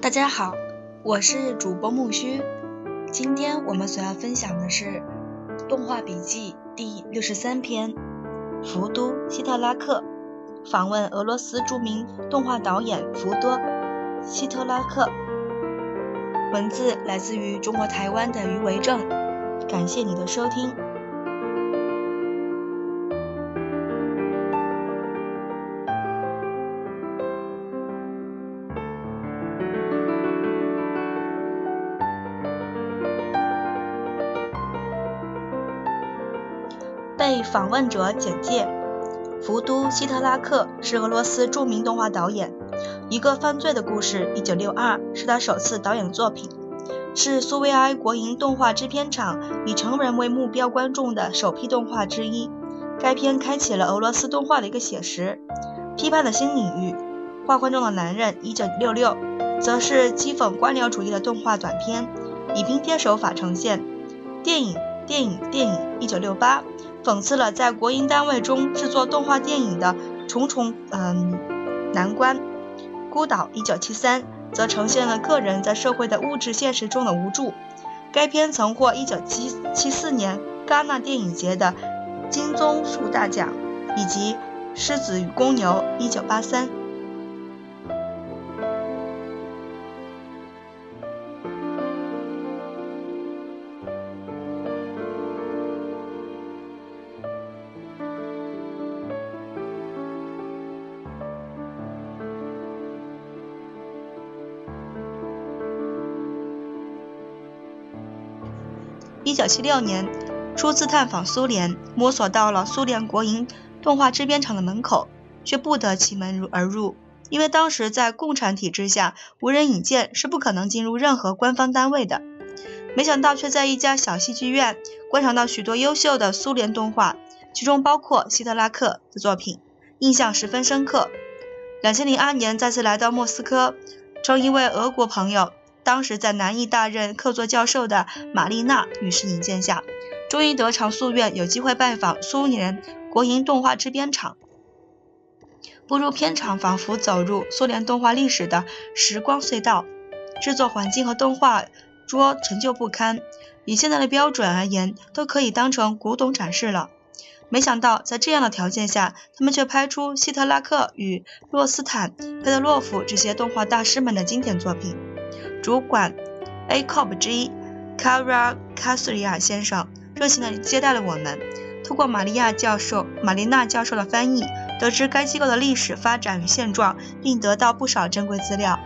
大家好，我是主播木须。今天我们所要分享的是《动画笔记》第六十三篇《福都希特拉克》，访问俄罗斯著名动画导演福多希特拉克。文字来自于中国台湾的余维正。感谢你的收听。被访问者简介：福都希特拉克是俄罗斯著名动画导演，《一个犯罪的故事》（1962） 是他首次导演作品，是苏维埃国营动画制片厂以成人为目标观众的首批动画之一。该片开启了俄罗斯动画的一个写实、批判的新领域。《画框中的男人》（1966） 则是讥讽官僚主义的动画短片，以拼贴手法呈现。电影。电影电影一九六八讽刺了在国营单位中制作动画电影的重重嗯难关。孤岛一九七三则呈现了个人在社会的物质现实中的无助。该片曾获一九七七四年戛纳电影节的金棕树大奖，以及狮子与公牛一九八三。一九七六年，初次探访苏联，摸索到了苏联国营动画制片厂的门口，却不得其门而入，因为当时在共产体制下，无人引荐是不可能进入任何官方单位的。没想到却在一家小戏剧院观赏到许多优秀的苏联动画，其中包括希特拉克的作品，印象十分深刻。两千零二年再次来到莫斯科，称一位俄国朋友。当时在南艺大任客座教授的玛丽娜女士引荐下，终于得偿夙愿，有机会拜访苏联国营动画制片厂。步入片场，仿佛走入苏联动画历史的时光隧道。制作环境和动画桌陈旧不堪，以现在的标准而言，都可以当成古董展示了。没想到在这样的条件下，他们却拍出希特拉克与洛斯坦佩德洛夫这些动画大师们的经典作品。主管 A Corp 之一 Kara 卡斯里亚先生热情地接待了我们。通过玛利亚教授、玛丽娜教授的翻译，得知该机构的历史发展与现状，并得到不少珍贵资料。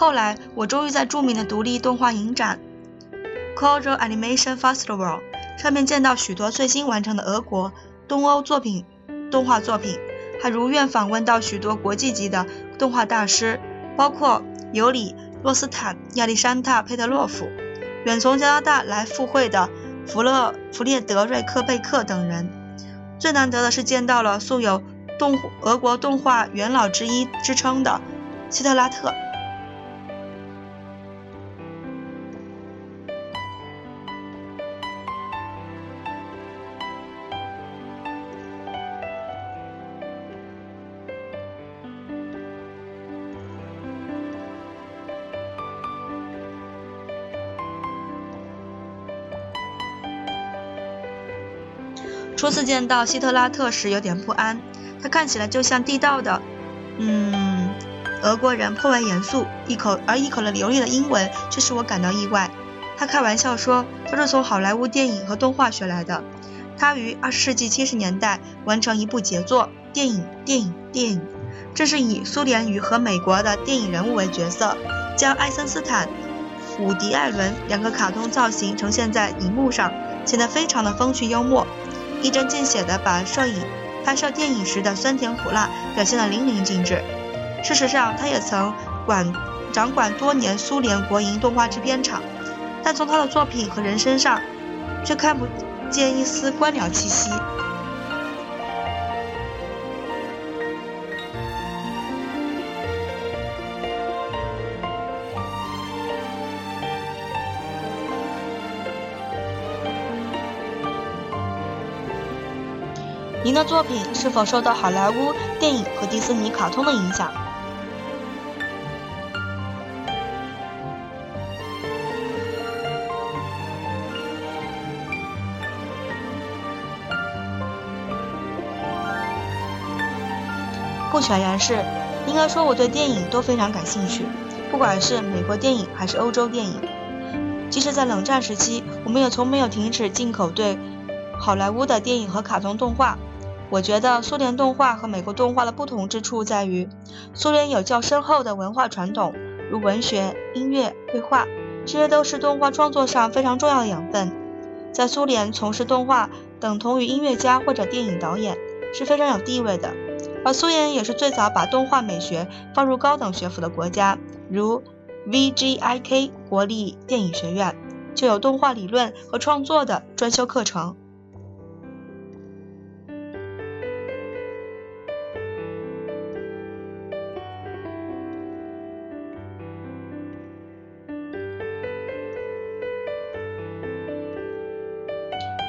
后来，我终于在著名的独立动画影展 （Cultural Animation Festival） 上面见到许多最新完成的俄国、东欧作品、动画作品，还如愿访问到许多国际级的动画大师，包括尤里·洛斯坦、亚历山大·佩特洛夫，远从加拿大来赴会的弗勒弗列德瑞克贝克等人。最难得的是见到了素有“动俄国动画元老之一”之称的希特拉特。初次见到希特拉特时有点不安，他看起来就像地道的，嗯，俄国人，颇为严肃，一口而一口的流利的英文却使我感到意外。他开玩笑说，他是从好莱坞电影和动画学来的。他于二十世纪七十年代完成一部杰作电影，电影，电影，这是以苏联与和美国的电影人物为角色，将爱森斯坦、伍迪·艾伦两个卡通造型呈现在荧幕上，显得非常的风趣幽默。一针见血地把摄影拍摄电影时的酸甜苦辣表现得淋漓尽致。事实上，他也曾管掌管多年苏联国营动画制片厂，但从他的作品和人身上却看不见一丝官僚气息。您的作品是否受到好莱坞电影和迪士尼卡通的影响？不全然是，应该说我对电影都非常感兴趣，不管是美国电影还是欧洲电影。即使在冷战时期，我们也从没有停止进口对好莱坞的电影和卡通动画。我觉得苏联动画和美国动画的不同之处在于，苏联有较深厚的文化传统，如文学、音乐、绘画，这些都是动画创作上非常重要的养分。在苏联，从事动画等同于音乐家或者电影导演，是非常有地位的。而苏联也是最早把动画美学放入高等学府的国家，如 VGIK 国立电影学院就有动画理论和创作的专修课程。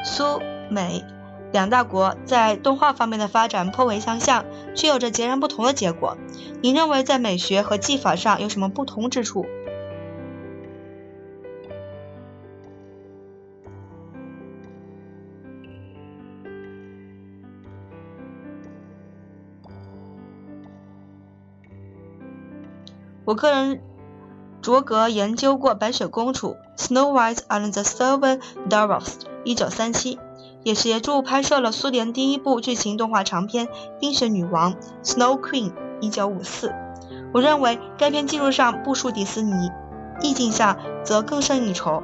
苏美。两大国在动画方面的发展颇为相像，却有着截然不同的结果。您认为在美学和技法上有什么不同之处？我个人卓格研究过《白雪公主》（Snow White and the Seven Dwarfs），一九三七。也协助拍摄了苏联第一部剧情动画长片《冰雪女王》（Snow Queen）。一九五四，我认为该片技术上不输迪士尼，意境上则更胜一筹。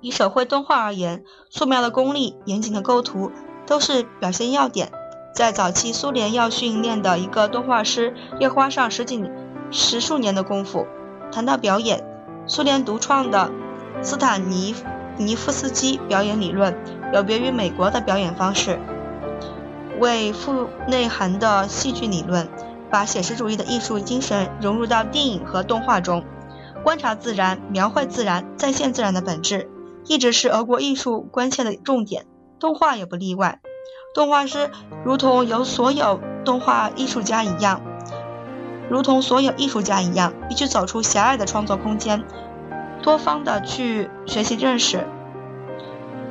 以手绘动画而言，素描的功力、严谨的构图都是表现要点。在早期苏联要训练的一个动画师，要花上十几、十数年的功夫。谈到表演，苏联独创的斯坦尼尼夫斯基表演理论有别于美国的表演方式，为富内涵的戏剧理论，把写实主义的艺术精神融入到电影和动画中，观察自然、描绘自然、再现自然的本质，一直是俄国艺术关切的重点，动画也不例外。动画师如同有所有动画艺术家一样，如同所有艺术家一样，必须走出狭隘的创作空间，多方的去学习认识。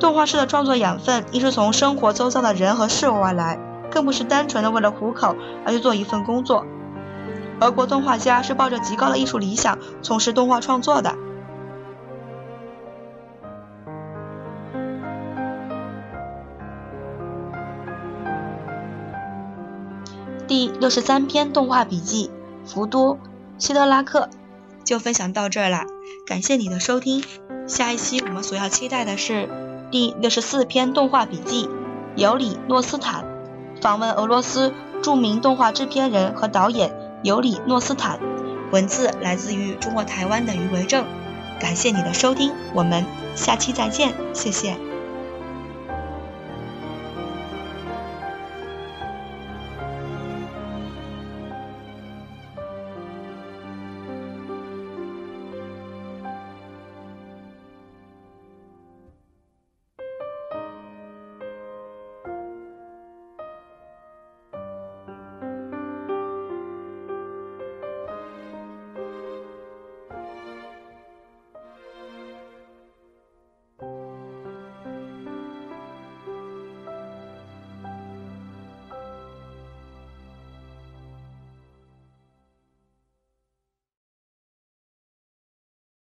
动画师的创作养分，一是从生活周遭的人和事物而来，更不是单纯的为了糊口而去做一份工作。俄国动画家是抱着极高的艺术理想从事动画创作的。六十三篇动画笔记，福多希特拉克就分享到这儿了，感谢你的收听。下一期我们所要期待的是第六十四篇动画笔记，尤里诺斯坦访问俄罗斯著名动画制片人和导演尤里诺斯坦，文字来自于中国台湾的余维正。感谢你的收听，我们下期再见，谢谢。